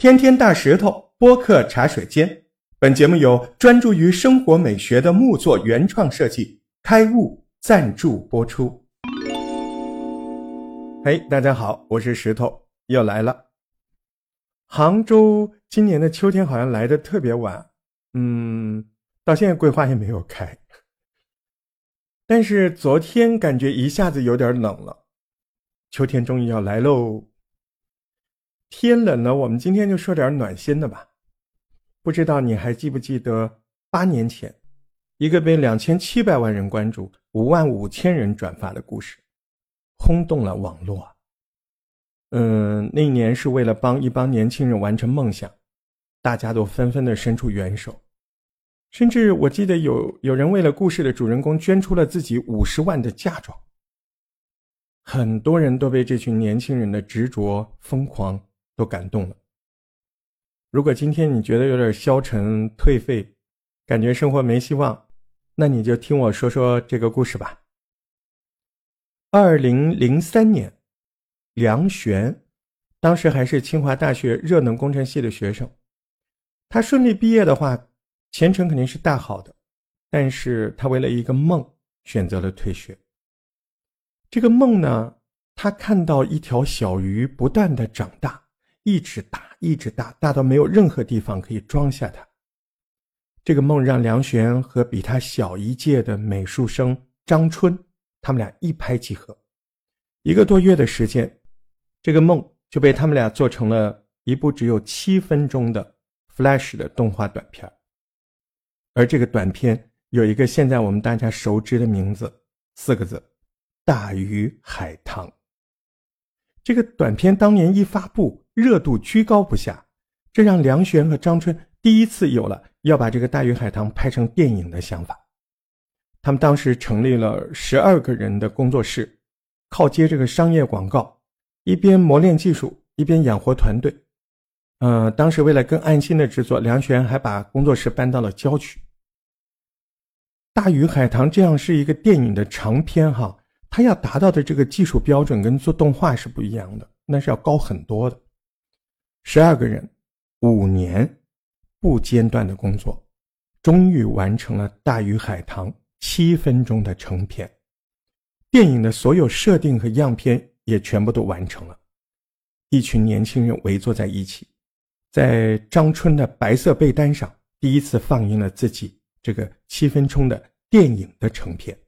天天大石头播客茶水间，本节目由专注于生活美学的木作原创设计开悟赞助播出。嘿，大家好，我是石头，又来了。杭州今年的秋天好像来的特别晚，嗯，到现在桂花也没有开。但是昨天感觉一下子有点冷了，秋天终于要来喽。天冷了，我们今天就说点暖心的吧。不知道你还记不记得八年前，一个被两千七百万人关注、五万五千人转发的故事，轰动了网络。嗯，那一年是为了帮一帮年轻人完成梦想，大家都纷纷的伸出援手，甚至我记得有有人为了故事的主人公捐出了自己五十万的嫁妆。很多人都被这群年轻人的执着、疯狂。都感动了。如果今天你觉得有点消沉、颓废，感觉生活没希望，那你就听我说说这个故事吧。二零零三年，梁璇当时还是清华大学热能工程系的学生，他顺利毕业的话，前程肯定是大好的。但是他为了一个梦，选择了退学。这个梦呢，他看到一条小鱼不断的长大。一直大，一直大，大到没有任何地方可以装下它。这个梦让梁璇和比他小一届的美术生张春，他们俩一拍即合。一个多月的时间，这个梦就被他们俩做成了一部只有七分钟的 Flash 的动画短片。而这个短片有一个现在我们大家熟知的名字，四个字：大鱼海棠。这个短片当年一发布。热度居高不下，这让梁璇和张春第一次有了要把这个《大鱼海棠》拍成电影的想法。他们当时成立了十二个人的工作室，靠接这个商业广告，一边磨练技术，一边养活团队。呃，当时为了更安心的制作，梁璇还把工作室搬到了郊区。《大鱼海棠》这样是一个电影的长片，哈，它要达到的这个技术标准跟做动画是不一样的，那是要高很多的。十二个人，五年不间断的工作，终于完成了《大鱼海棠》七分钟的成片。电影的所有设定和样片也全部都完成了。一群年轻人围坐在一起，在张春的白色被单上，第一次放映了自己这个七分钟的电影的成片。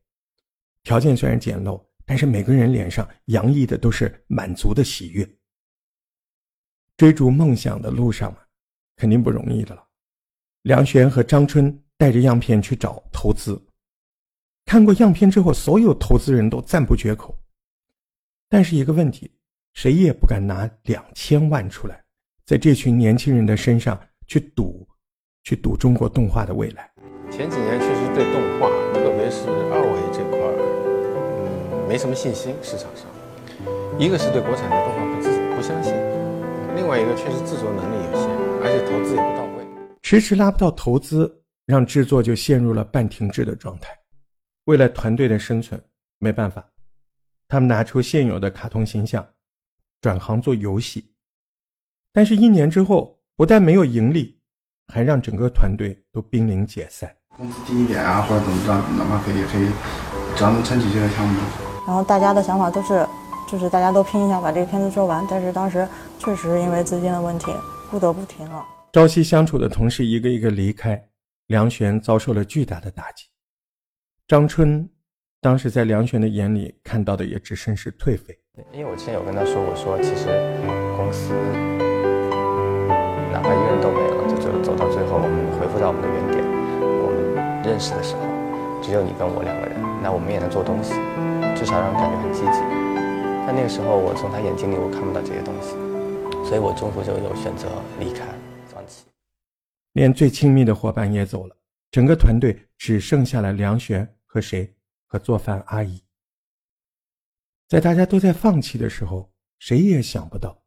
条件虽然简陋，但是每个人脸上洋溢的都是满足的喜悦。追逐梦想的路上嘛，肯定不容易的了。梁璇和张春带着样片去找投资，看过样片之后，所有投资人都赞不绝口。但是一个问题，谁也不敢拿两千万出来，在这群年轻人的身上去赌，去赌中国动画的未来。前几年确实对动画，特别是二维这块嗯，没什么信心。市场上，一个是对国产的动画不自不相信。另外一个确实制作能力有限，而且投资也不到位，迟迟拉不到投资，让制作就陷入了半停滞的状态。为了团队的生存，没办法，他们拿出现有的卡通形象，转行做游戏。但是，一年之后，不但没有盈利，还让整个团队都濒临解散。工资低一点啊，或者怎么着，哪怕可以可以，只要能撑起这个项目。然后大家的想法都是。就是大家都拼一下把这个片子做完，但是当时确实因为资金的问题不得不停了。朝夕相处的同事一个一个离开，梁璇遭受了巨大的打击。张春当时在梁璇的眼里看到的也只剩是颓废。因为我之前有跟他说，我说其实公司哪怕一个人都没有，就走走到最后，我们回复到我们的原点。认识的时候只有你跟我两个人，那我们也能做东西，至少让人感觉很积极。但那个时候，我从他眼睛里我看不到这些东西，所以我中途就有选择离开，放弃。连最亲密的伙伴也走了，整个团队只剩下了梁璇和谁？和做饭阿姨。在大家都在放弃的时候，谁也想不到，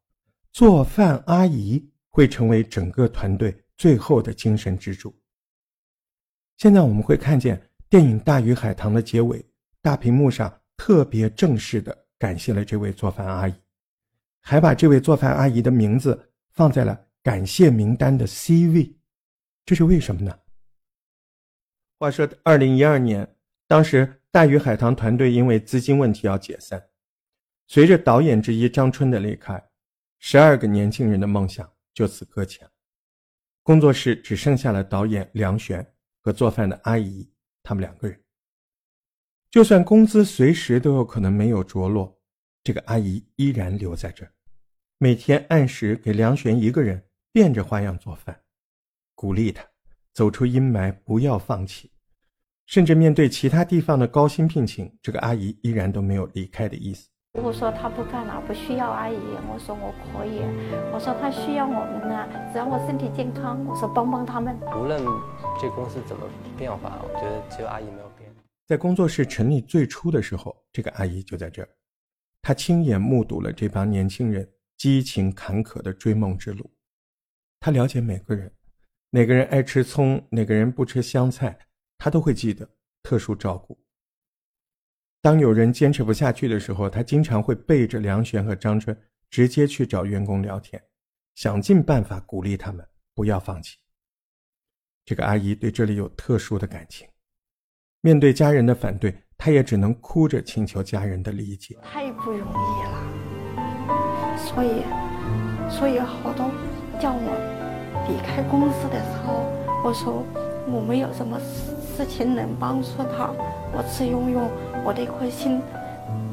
做饭阿姨会成为整个团队最后的精神支柱。现在我们会看见电影《大鱼海棠》的结尾，大屏幕上特别正式的。感谢了这位做饭阿姨，还把这位做饭阿姨的名字放在了感谢名单的 C 位，这是为什么呢？话说，二零一二年，当时大鱼海棠团队因为资金问题要解散，随着导演之一张春的离开，十二个年轻人的梦想就此搁浅，工作室只剩下了导演梁璇和做饭的阿姨他们两个人。就算工资随时都有可能没有着落，这个阿姨依然留在这儿，每天按时给梁璇一个人变着花样做饭，鼓励他走出阴霾，不要放弃。甚至面对其他地方的高薪聘请，这个阿姨依然都没有离开的意思。如果说他不干了，不需要阿姨，我说我可以。我说他需要我们呢，只要我身体健康，我说帮帮他们。无论这公司怎么变化，我觉得只有阿姨没有变。在工作室成立最初的时候，这个阿姨就在这儿，她亲眼目睹了这帮年轻人激情坎坷的追梦之路。她了解每个人，哪个人爱吃葱，哪个人不吃香菜，她都会记得，特殊照顾。当有人坚持不下去的时候，她经常会背着梁璇和张春，直接去找员工聊天，想尽办法鼓励他们不要放弃。这个阿姨对这里有特殊的感情。面对家人的反对，他也只能哭着请求家人的理解。太不容易了，所以，所以好多叫我离开公司的时候，我说我没有什么事情能帮助他，我只用用我的一颗心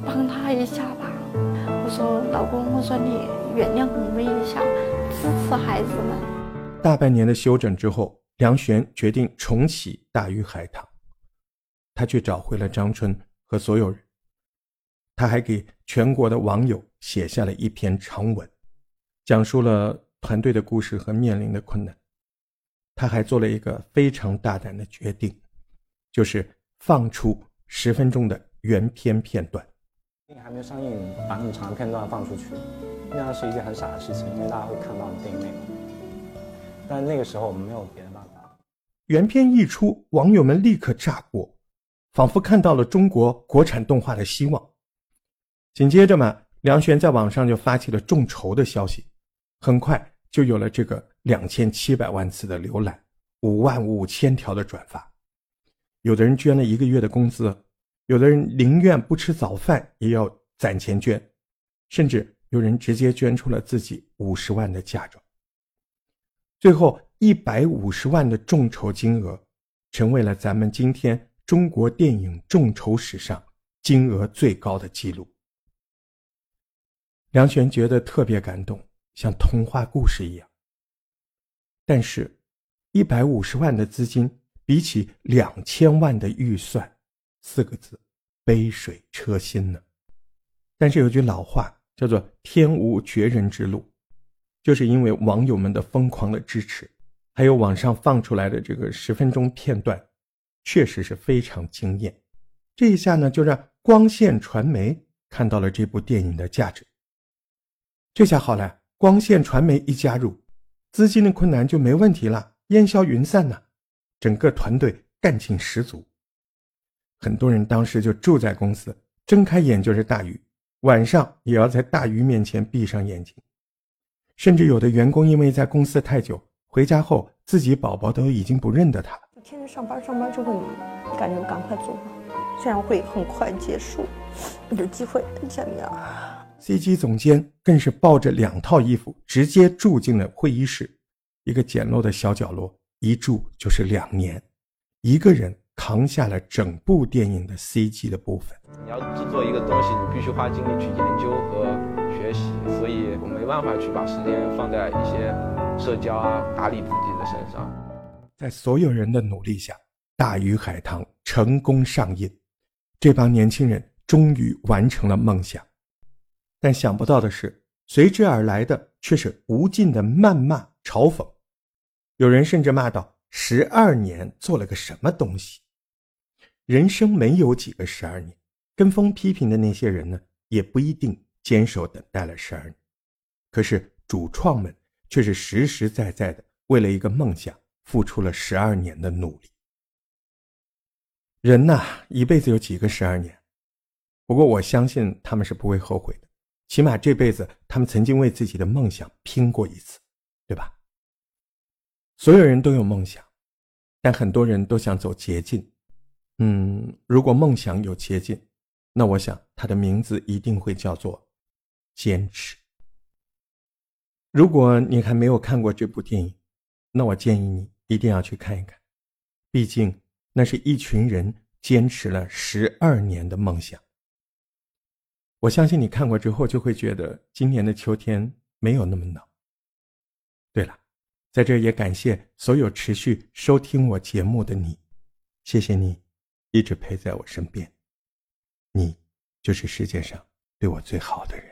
帮他一下吧。我说老公，我说你原谅我们一下，支持孩子们。大半年的休整之后，梁璇决定重启大鱼海棠。他去找回了张春和所有人，他还给全国的网友写下了一篇长文，讲述了团队的故事和面临的困难。他还做了一个非常大胆的决定，就是放出十分钟的原片片段。电影还没有上映，把那么长的片段放出去，那样是一件很傻的事情，因为大家会看到电影内容。但那个时候我们没有别的办法。原片一出，网友们立刻炸锅。仿佛看到了中国国产动画的希望。紧接着嘛，梁璇在网上就发起了众筹的消息，很快就有了这个两千七百万次的浏览，五万五千条的转发。有的人捐了一个月的工资，有的人宁愿不吃早饭也要攒钱捐，甚至有人直接捐出了自己五十万的嫁妆。最后，一百五十万的众筹金额，成为了咱们今天。中国电影众筹史上金额最高的记录，梁璇觉得特别感动，像童话故事一样。但是，一百五十万的资金比起两千万的预算，四个字，杯水车薪呢。但是有句老话叫做“天无绝人之路”，就是因为网友们的疯狂的支持，还有网上放出来的这个十分钟片段。确实是非常惊艳，这一下呢，就让光线传媒看到了这部电影的价值。这下好了，光线传媒一加入，资金的困难就没问题了，烟消云散呢，整个团队干劲十足。很多人当时就住在公司，睁开眼就是大鱼，晚上也要在大鱼面前闭上眼睛。甚至有的员工因为在公司太久，回家后自己宝宝都已经不认得他。天天上班，上班就会感觉赶快走，这样会很快结束，有机会见面。CG 总监更是抱着两套衣服直接住进了会议室，一个简陋的小角落，一住就是两年，一个人扛下了整部电影的 CG 的部分。你要制作一个东西，你必须花精力去研究和学习，所以我没办法去把时间放在一些社交啊、打理自己的身上。在所有人的努力下，《大鱼海棠》成功上映，这帮年轻人终于完成了梦想。但想不到的是，随之而来的却是无尽的谩骂、嘲讽。有人甚至骂道：“十二年做了个什么东西？人生没有几个十二年。”跟风批评的那些人呢，也不一定坚守等待了十二年。可是主创们却是实实在在的为了一个梦想。付出了十二年的努力，人呐，一辈子有几个十二年？不过我相信他们是不会后悔的，起码这辈子他们曾经为自己的梦想拼过一次，对吧？所有人都有梦想，但很多人都想走捷径。嗯，如果梦想有捷径，那我想它的名字一定会叫做坚持。如果你还没有看过这部电影，那我建议你一定要去看一看，毕竟那是一群人坚持了十二年的梦想。我相信你看过之后就会觉得今年的秋天没有那么冷。对了，在这也感谢所有持续收听我节目的你，谢谢你一直陪在我身边，你就是世界上对我最好的人。